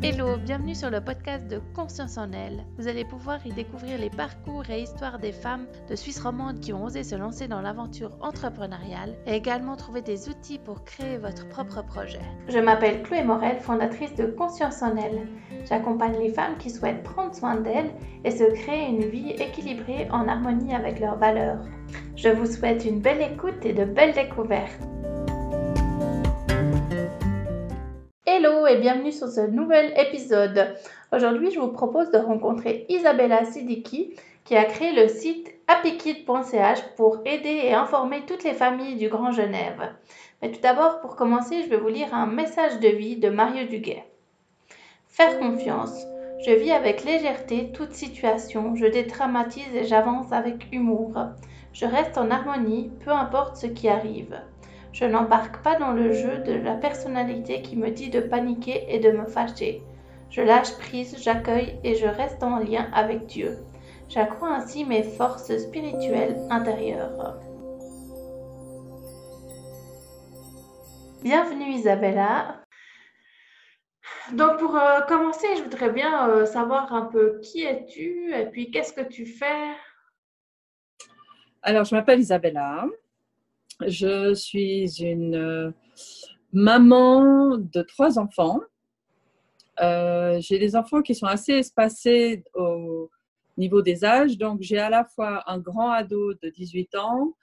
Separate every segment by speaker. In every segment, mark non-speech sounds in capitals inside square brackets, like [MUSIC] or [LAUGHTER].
Speaker 1: Hello, bienvenue sur le podcast de Conscience en elle. Vous allez pouvoir y découvrir les parcours et histoires des femmes de Suisse romande qui ont osé se lancer dans l'aventure entrepreneuriale et également trouver des outils pour créer votre propre projet. Je m'appelle Chloé Morel, fondatrice de Conscience en elle. J'accompagne les femmes qui souhaitent prendre soin d'elles et se créer une vie équilibrée en harmonie avec leurs valeurs. Je vous souhaite une belle écoute et de belles découvertes. Hello et bienvenue sur ce nouvel épisode. Aujourd'hui, je vous propose de rencontrer Isabella Sidiki qui a créé le site happykid.ch pour aider et informer toutes les familles du Grand Genève. Mais tout d'abord, pour commencer, je vais vous lire un message de vie de Mario Duguay. Faire confiance. Je vis avec légèreté toute situation, je dédramatise et j'avance avec humour. Je reste en harmonie, peu importe ce qui arrive. Je n'embarque pas dans le jeu de la personnalité qui me dit de paniquer et de me fâcher. Je lâche prise, j'accueille et je reste en lien avec Dieu. J'accrois ainsi mes forces spirituelles intérieures. Bienvenue Isabella. Donc pour euh, commencer, je voudrais bien euh, savoir un peu qui es-tu et puis qu'est-ce que tu fais?
Speaker 2: Alors je m'appelle Isabella. Je suis une euh, maman de trois enfants. Euh, j'ai des enfants qui sont assez espacés au niveau des âges. Donc, j'ai à la fois un grand ado de 18 ans,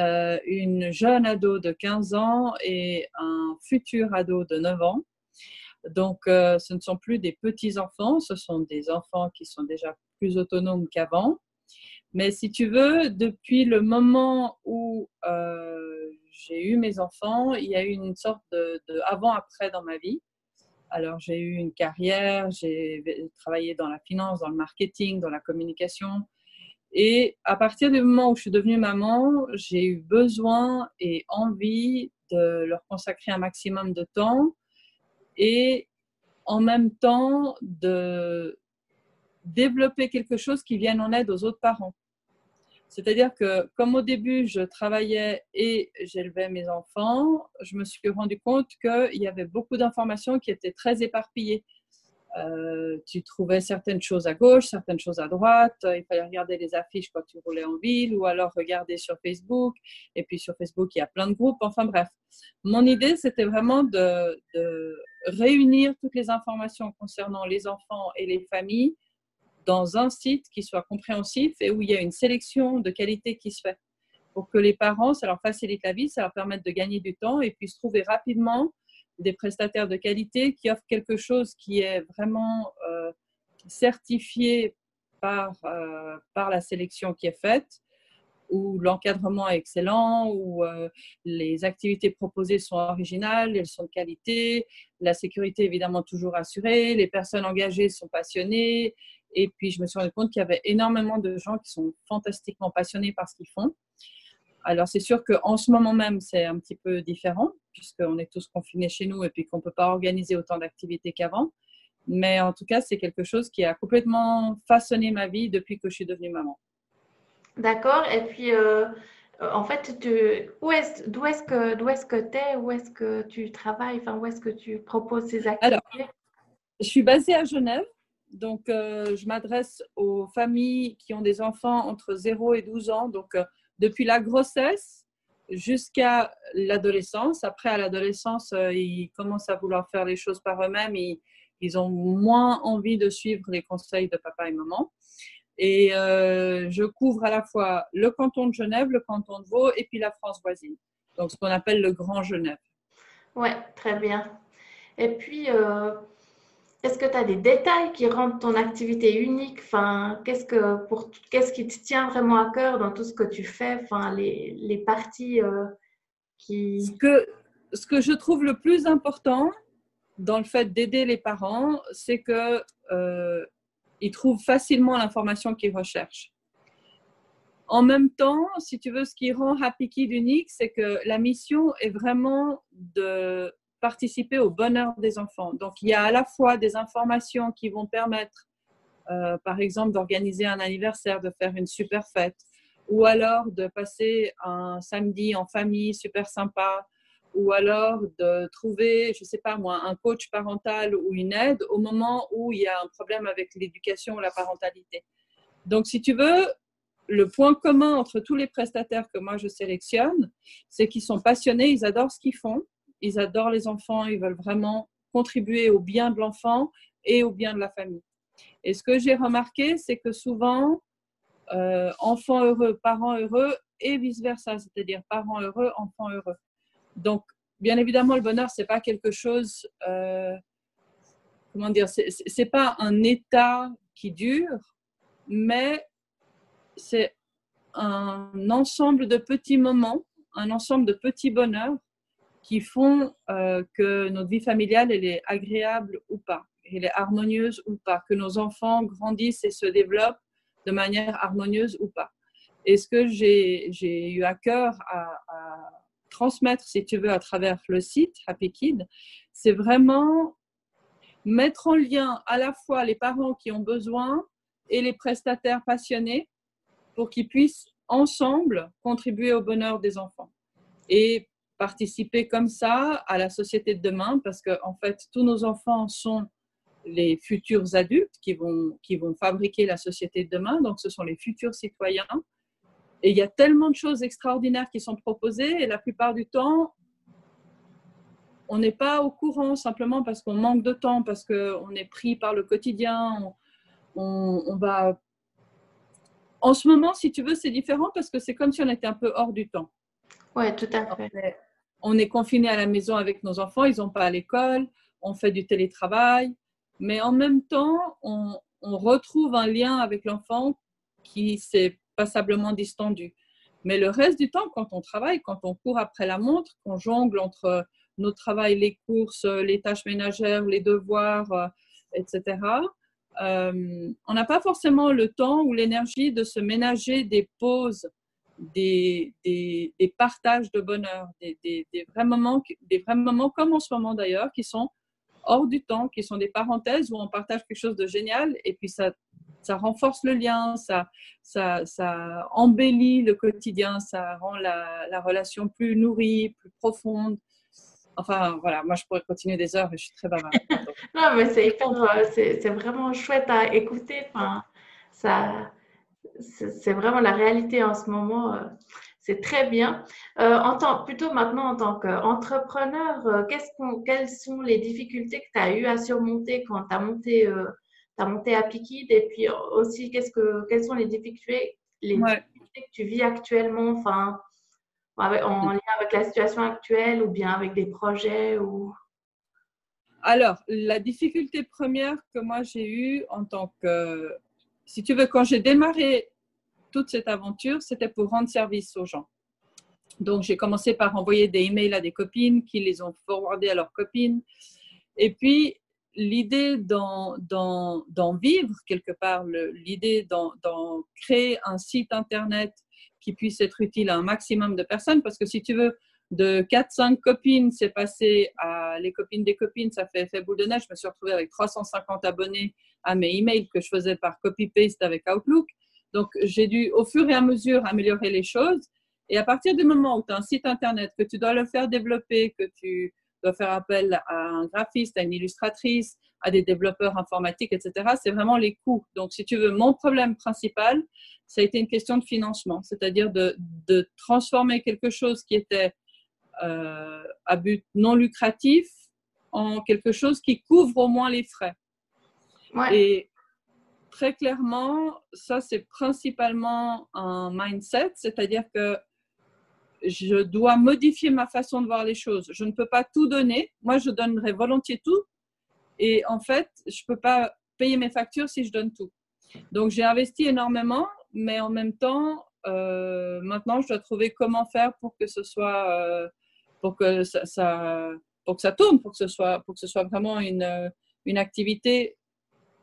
Speaker 2: euh, une jeune ado de 15 ans et un futur ado de 9 ans. Donc, ce ne sont plus des petits enfants, ce sont des enfants qui sont déjà plus autonomes qu'avant. Mais si tu veux, depuis le moment où euh, j'ai eu mes enfants, il y a eu une sorte de, avant-après dans ma vie. Alors, j'ai eu une carrière, j'ai travaillé dans la finance, dans le marketing, dans la communication. Et à partir du moment où je suis devenue maman, j'ai eu besoin et envie de leur consacrer un maximum de temps et en même temps de développer quelque chose qui vienne en aide aux autres parents. C'est-à-dire que comme au début, je travaillais et j'élevais mes enfants, je me suis rendu compte qu'il y avait beaucoup d'informations qui étaient très éparpillées. Euh, tu trouvais certaines choses à gauche, certaines choses à droite. Il fallait regarder les affiches quand tu roulais en ville ou alors regarder sur Facebook. Et puis sur Facebook, il y a plein de groupes. Enfin bref, mon idée, c'était vraiment de réunir toutes les informations concernant les enfants et les familles dans un site qui soit compréhensif et où il y a une sélection de qualité qui se fait. Pour que les parents, ça leur facilite la vie, ça leur permette de gagner du temps et puissent trouver rapidement des prestataires de qualité qui offrent quelque chose qui est vraiment euh, certifié par, euh, par la sélection qui est faite, où l'encadrement est excellent, où euh, les activités proposées sont originales, elles sont de qualité, la sécurité évidemment toujours assurée, les personnes engagées sont passionnées, et puis, je me suis rendu compte qu'il y avait énormément de gens qui sont fantastiquement passionnés par ce qu'ils font. Alors, c'est sûr qu'en ce moment même, c'est un petit peu différent, puisqu'on est tous confinés chez nous et puis qu'on ne peut pas organiser autant d'activités qu'avant. Mais en tout cas, c'est quelque chose qui a complètement façonné ma vie depuis que je suis devenue maman.
Speaker 1: D'accord. Et puis, euh, en fait, d'où est-ce que d'où est-ce que tu es Où est-ce que tu travailles? Enfin, où est-ce que tu proposes ces activités?
Speaker 2: Alors, je suis basée à Genève. Donc, euh, je m'adresse aux familles qui ont des enfants entre 0 et 12 ans, donc euh, depuis la grossesse jusqu'à l'adolescence. Après, à l'adolescence, euh, ils commencent à vouloir faire les choses par eux-mêmes. Ils, ils, ont moins envie de suivre les conseils de papa et maman. Et je couvre à la fois le canton de Genève, le canton de Vaud et puis la France voisine. Donc, ce qu'on appelle le Grand Genève.
Speaker 1: Ouais, très bien. Et puis, est-ce que tu as des détails qui rendent ton activité unique? Enfin, qu'est-ce, que, pour, qu'est-ce qui te tient vraiment à cœur dans tout ce que tu fais? Enfin, les, les parties euh, qui...
Speaker 2: Ce que, ce que je trouve le plus important dans le fait d'aider les parents, c'est qu'ils euh, trouvent facilement l'information qu'ils recherchent. En même temps, si tu veux, ce qui rend Happy Kid unique, c'est que la mission est vraiment de participer au bonheur des enfants. Donc, il y a à la fois des informations qui vont permettre, euh, par exemple, d'organiser un anniversaire, de faire une super fête, ou alors de passer un samedi en famille super sympa, ou alors de trouver, je ne sais pas moi, un coach parental ou une aide au moment où il y a un problème avec l'éducation ou la parentalité. Donc, si tu veux, le point commun entre tous les prestataires que moi je sélectionne, c'est qu'ils sont passionnés, ils adorent ce qu'ils font, ils adorent les enfants, ils veulent vraiment contribuer au bien de l'enfant et au bien de la famille. Et ce que j'ai remarqué, c'est que souvent, euh, enfants heureux, parents heureux et vice-versa, c'est-à-dire parents heureux, enfants heureux. Donc, bien évidemment, le bonheur, c'est pas quelque chose, euh, comment dire, c'est pas un état qui dure, mais c'est un ensemble de petits moments, un ensemble de petits bonheurs qui font euh, que notre vie familiale, elle est agréable ou pas, elle est harmonieuse ou pas, que nos enfants grandissent et se développent de manière harmonieuse ou pas. Et ce que j'ai eu à cœur à, transmettre, si tu veux, à travers le site Happy Kid, c'est vraiment mettre en lien à la fois les parents qui ont besoin et les prestataires passionnés pour qu'ils puissent ensemble contribuer au bonheur des enfants et participer comme ça à la société de demain parce que en fait tous nos enfants sont les futurs adultes qui vont, qui vont fabriquer la société de demain, donc ce sont les futurs citoyens. Et il y a tellement de choses extraordinaires qui sont proposées et la plupart du temps, on n'est pas au courant simplement parce qu'on manque de temps, parce qu'on est pris par le quotidien, on, on va en ce moment, si tu veux, c'est différent parce que c'est comme si on était un peu hors du temps.
Speaker 1: Oui, tout à fait.
Speaker 2: On est confiné à la maison avec nos enfants, ils n'ont pas à l'école, on fait du télétravail, mais en même temps, on, retrouve un lien avec l'enfant qui s'est passablement distendu. Mais le reste du temps, quand on travaille, quand on court après la montre, qu'on jongle entre nos travail, les courses, les tâches ménagères, les devoirs, euh, etc., euh, on n'a pas forcément le temps ou l'énergie de se ménager des pauses, des, des, partages de bonheur, des, des, vrais moments, des vrais comme en ce moment d'ailleurs, qui sont hors du temps, qui sont des parenthèses où on partage quelque chose de génial et puis ça, ça renforce le lien, ça, ça, ça embellit le quotidien, ça rend la, la relation plus nourrie, plus profonde. Enfin, voilà, moi, je pourrais continuer des heures et je suis très bavarde. [LAUGHS]
Speaker 1: non, mais c'est euh, c'est vraiment chouette à écouter. Ça, c'est vraiment la réalité en ce moment. Euh, c'est très bien. Euh, en tant, plutôt maintenant, en tant qu'entrepreneur, quelles sont les difficultés que tu as eu à surmonter quand tu as monté, as monté à Pikid Et puis aussi, que, quelles sont les difficultés, les difficultés que tu vis actuellement enfin, en lien avec la situation actuelle ou bien avec des projets ou...
Speaker 2: Alors, la difficulté première que moi j'ai eue en tant que, si tu veux, quand j'ai démarré toute cette aventure, c'était pour rendre service aux gens. Donc, j'ai commencé par envoyer des emails à des copines qui les ont forwardés à leurs copines. Et puis, l'idée d'en vivre quelque part, l'idée d'en créer un site internet qui puisse être utile à un maximum de personnes. Parce que si tu veux, de 4-5 copines, c'est passé à les copines des copines, ça fait boule de neige. Je me suis retrouvée avec 350 abonnés à mes emails que je faisais par copy-paste avec Outlook. Donc, j'ai dû, au fur et à mesure, améliorer les choses. Et à partir du moment où tu as un site internet, que tu dois le faire développer, que tu dois faire appel à un graphiste, à une illustratrice, à des développeurs informatiques, etc., c'est vraiment les coûts. Donc, si tu veux, mon problème principal, ça a été une question de financement, c'est-à-dire de, transformer quelque chose qui était à but non lucratif en quelque chose qui couvre au moins les frais. Et très clairement, ça, c'est principalement un mindset, c'est-à-dire que je dois modifier ma façon de voir les choses. Je ne peux pas tout donner. Moi, je donnerais volontiers tout. Et en fait, je ne peux pas payer mes factures si je donne tout. Donc, j'ai investi énormément mais en même temps, euh, maintenant, je dois trouver comment faire pour que ce soit, euh, pour que ça, pour que ça tourne, pour que ce soit, pour que ce soit vraiment une, une activité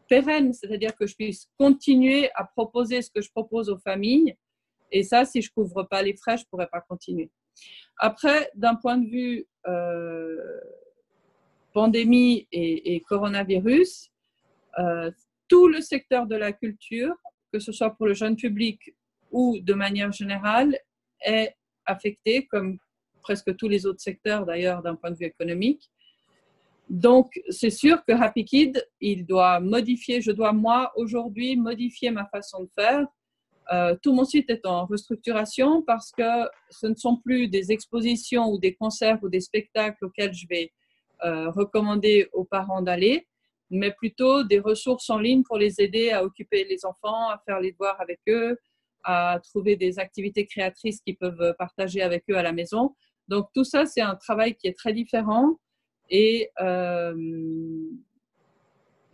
Speaker 2: pérenne, c'est-à-dire que je puisse continuer à proposer ce que je propose aux familles. Et ça, si je couvre pas les frais, je pourrais pas continuer. Après, d'un point de vue euh, pandémie et, et coronavirus, tout le secteur de la culture que ce soit pour le jeune public ou de manière générale, est affecté comme presque tous les autres secteurs d'ailleurs d'un point de vue économique. Donc, c'est sûr que Happy Kid, il doit modifier, je dois moi aujourd'hui modifier ma façon de faire. Euh, tout mon site est en restructuration parce que ce ne sont plus des expositions ou des concerts ou des spectacles auxquels je vais euh, recommander aux parents d'aller, mais plutôt des ressources en ligne pour les aider à occuper les enfants, à faire les devoirs avec eux, à trouver des activités créatrices qu'ils peuvent partager avec eux à la maison. Donc tout ça, c'est un travail qui est très différent et euh,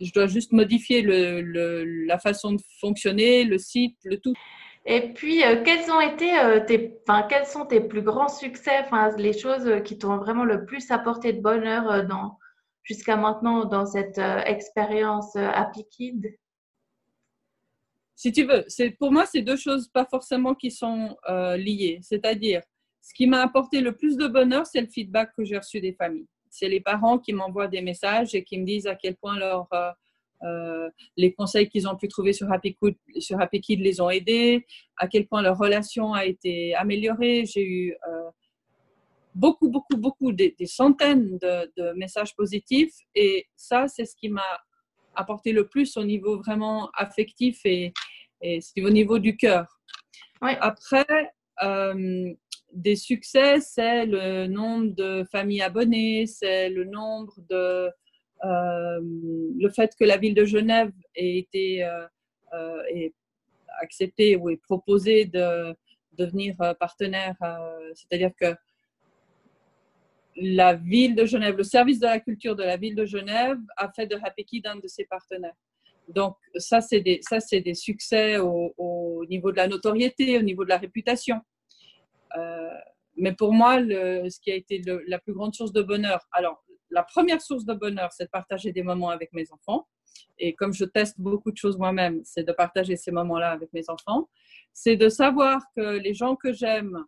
Speaker 2: je dois juste modifier le, la façon de fonctionner, le site, le tout.
Speaker 1: Et puis, euh, quels ont été euh, tes, enfin, quels sont tes plus grands succès, enfin, les choses qui t'ont vraiment le plus apporté de bonheur dans, jusqu'à maintenant dans cette expérience Happy Kid
Speaker 2: Si tu veux, c'est, pour moi, c'est deux choses pas forcément qui sont liées. C'est-à-dire, ce qui m'a apporté le plus de bonheur, c'est le feedback que j'ai reçu des familles c'est les parents qui m'envoient des messages et qui me disent à quel point leur, euh, euh, les conseils qu'ils ont pu trouver sur Happy, sur Happy Kid les ont aidés, à quel point leur relation a été améliorée. J'ai eu euh, beaucoup, beaucoup, beaucoup, des, centaines de, messages positifs et ça, c'est ce qui m'a apporté le plus au niveau vraiment affectif et, et au niveau du cœur. Après, des succès, c'est le nombre de familles abonnées, c'est le nombre de euh, le fait que la ville de Genève ait été euh, euh acceptée ou est proposée de devenir partenaire, euh, c'est-à-dire que la ville de Genève, le service de la culture de la ville de Genève a fait de Happy Kid un de ses partenaires. Donc ça, c'est des, ça, c'est des succès au, niveau de la notoriété, au niveau de la réputation. Euh, mais pour moi, ce qui a été la plus grande source de bonheur, alors la première source de bonheur, c'est de partager des moments avec mes enfants. Et comme je teste beaucoup de choses moi-même, c'est de partager ces moments-là avec mes enfants. C'est de savoir que les gens que j'aime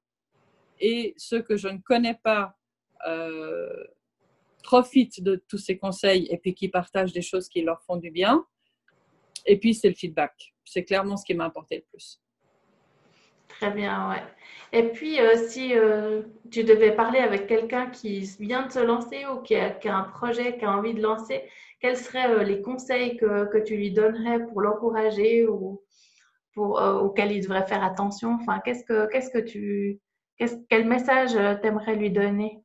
Speaker 2: et ceux que je ne connais pas euh, profitent de tous ces conseils et puis qui partagent des choses qui leur font du bien. Et puis, c'est le feedback. C'est clairement ce qui m'a apporté le plus.
Speaker 1: Très bien, ouais. Et puis, euh, si euh, tu devais parler avec quelqu'un qui vient de se lancer ou qui a, un projet, qui a envie de lancer, quels seraient euh, les conseils que, tu lui donnerais pour l'encourager ou pour, auxquels il devrait faire attention? Enfin, qu'est-ce que, qu'est-ce que tu, quel message t'aimerais lui donner?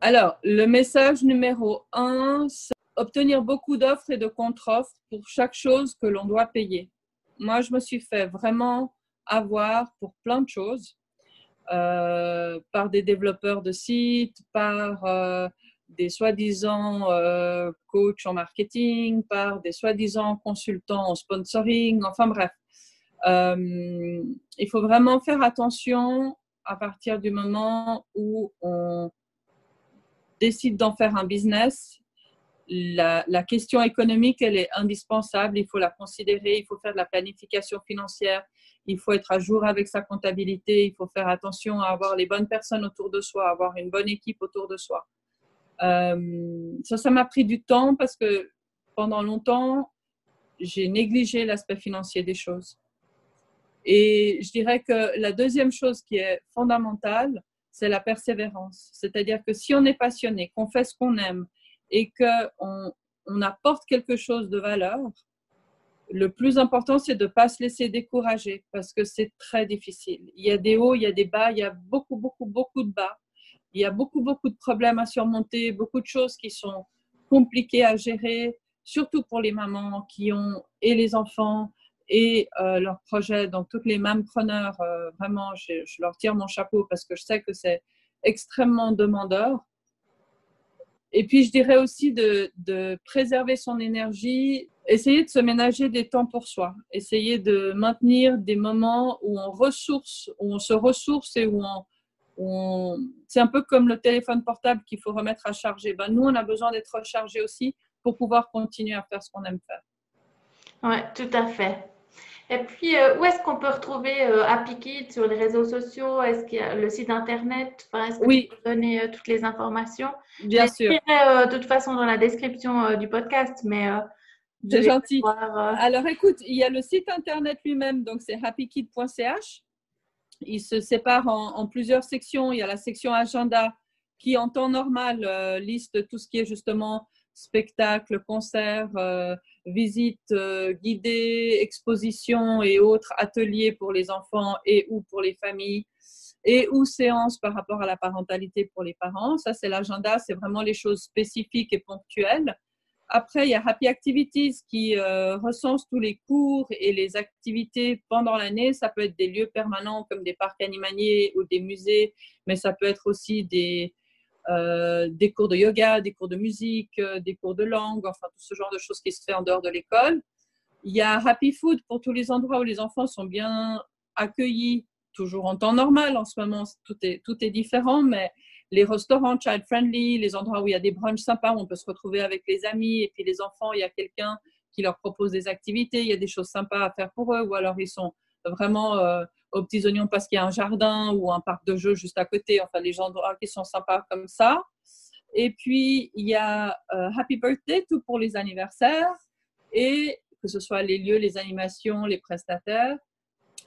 Speaker 2: Alors, le message numéro un, c'est obtenir beaucoup d'offres et de contre-offres pour chaque chose que l'on doit payer. Moi, je me suis fait vraiment avoir pour plein de choses, euh, par des développeurs de sites, par euh, des soi-disant euh, coachs en marketing, par des soi-disant consultants en sponsoring, enfin bref. il faut vraiment faire attention à partir du moment où on décide d'en faire un business. La, la, question économique, elle est indispensable, il faut la considérer, il faut faire de la planification financière, il faut être à jour avec sa comptabilité, il faut faire attention à avoir les bonnes personnes autour de soi, avoir une bonne équipe autour de soi. Euh, ça, ça m'a pris du temps parce que pendant longtemps, j'ai négligé l'aspect financier des choses. Et je dirais que la deuxième chose qui est fondamentale, c'est la persévérance. C'est-à-dire que si on est passionné, qu'on fait ce qu'on aime et qu'on on apporte quelque chose de valeur, le plus important, c'est de ne pas se laisser décourager parce que c'est très difficile. Il y a des hauts, il y a des bas, il y a beaucoup, beaucoup, beaucoup de bas. Il y a beaucoup, beaucoup de problèmes à surmonter, beaucoup de choses qui sont compliquées à gérer, surtout pour les mamans qui ont et les enfants et euh, leurs projets. Donc, toutes les mampreneurs, euh, vraiment, je, leur tire mon chapeau parce que je sais que c'est extrêmement demandeur. Et puis, je dirais aussi de, de préserver son énergie essayer de se ménager des temps pour soi, essayer de maintenir des moments où on ressource, où on se ressource et où on, c'est un peu comme le téléphone portable qu'il faut remettre à charger. Ben, nous, on a besoin d'être rechargé aussi pour pouvoir continuer à faire ce qu'on aime faire.
Speaker 1: Oui, tout à fait. Et puis, euh, où est-ce qu'on peut retrouver euh, Happy sur les réseaux sociaux? Est-ce qu'il y a le site internet? Enfin, Est-ce que
Speaker 2: oui.
Speaker 1: tu peux donner euh, toutes les informations?
Speaker 2: Bien sûr.
Speaker 1: de toute façon dans la description du podcast, mais
Speaker 2: c'est gentil. Euh, Alors écoute, il y a le site internet lui-même, donc c'est happykid.ch. il se sépare en, plusieurs sections. Il y a la section agenda qui, en temps normal, euh, liste tout ce qui est justement spectacle, concert, euh, visite euh, guidée, exposition et autres ateliers pour les enfants et ou pour les familles et ou séances par rapport à la parentalité pour les parents. Ça, c'est l'agenda, c'est vraiment les choses spécifiques et ponctuelles. Après, il y a Happy Activities qui euh, recense tous les cours et les activités pendant l'année. Ça peut être des lieux permanents comme des parcs animaliers ou des musées, mais ça peut être aussi des, euh, des cours de yoga, des cours de musique, euh, des cours de langue, enfin tout ce genre de choses qui se fait en dehors de l'école. Il y a Happy Food pour tous les endroits où les enfants sont bien accueillis, toujours en temps normal. En ce moment, tout est, tout est différent, mais les restaurants child-friendly, les endroits où il y a des brunchs sympas, où on peut se retrouver avec les amis, et puis les enfants, il y a quelqu'un qui leur propose des activités, il y a des choses sympas à faire pour eux, ou alors ils sont vraiment euh, aux petits oignons parce qu'il y a un jardin ou un parc de jeux juste à côté, enfin les endroits qui sont sympas comme ça. Et puis, il y a euh, Happy Birthday, tout pour les anniversaires, et que ce soit les lieux, les animations, les prestataires.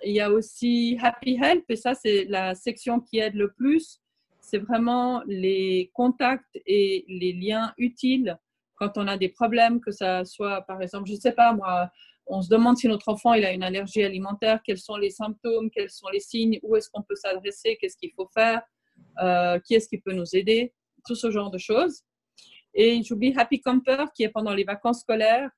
Speaker 2: Il y a aussi Happy Help, et ça, c'est la section qui aide le plus c'est vraiment les contacts et les liens utiles quand on a des problèmes, que ça soit, par exemple, je ne sais pas, moi, on se demande si notre enfant il a une allergie alimentaire, quels sont les symptômes, quels sont les signes, où est-ce qu'on peut s'adresser, qu'est-ce qu'il faut faire, euh, qui est-ce qui peut nous aider, tout ce genre de choses. Et j'oublie Happy Camper qui est pendant les vacances scolaires,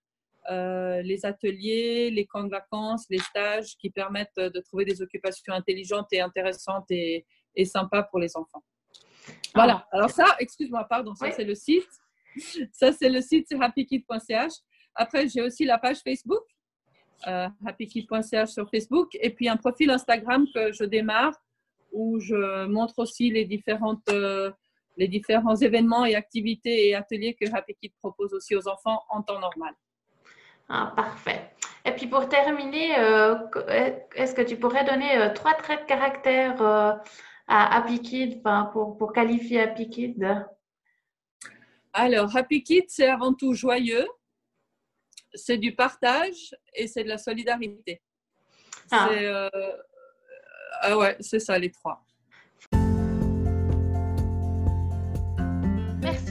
Speaker 2: euh, les ateliers, les camps de vacances, les stages qui permettent de trouver des occupations intelligentes et intéressantes et, et sympas pour les enfants. Voilà. Ah. Alors ça, excuse-moi, pardon, ça c'est le site. Ça c'est le site, c'est happykid.ch. Après, j'ai aussi la page Facebook, euh, happykid.ch sur Facebook, et puis un profil Instagram que je démarre où je montre aussi les différentes euh, les différents événements et activités et ateliers que Happy Kid propose aussi aux enfants en temps normal.
Speaker 1: Ah, parfait. Et puis pour terminer, euh, est-ce que tu pourrais donner euh, trois traits de caractère à Happy Kid, pour, pour qualifier Happy Kid
Speaker 2: Alors, Happy Kid, c'est avant tout joyeux, c'est du partage et c'est de la solidarité. Ah. Euh, ah ouais, c'est ça les trois.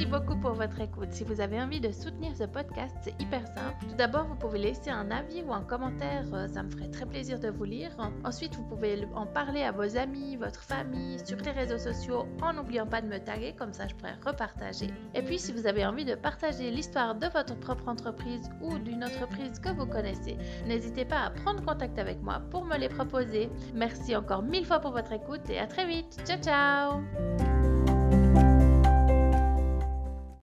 Speaker 1: Beaucoup pour votre écoute. Si vous avez envie de soutenir ce podcast, c'est hyper simple. Tout d'abord, vous pouvez laisser un avis ou un commentaire, euh, ça me ferait très plaisir de vous lire. Ensuite, vous pouvez en parler à vos amis, votre famille, sur les réseaux sociaux, en n'oubliant pas de me taguer, comme ça je pourrais repartager. Et puis, si vous avez envie de partager l'histoire de votre propre entreprise ou d'une entreprise que vous connaissez, n'hésitez pas à prendre contact avec moi pour me les proposer. Merci encore mille fois pour votre écoute et à très vite. Ciao ciao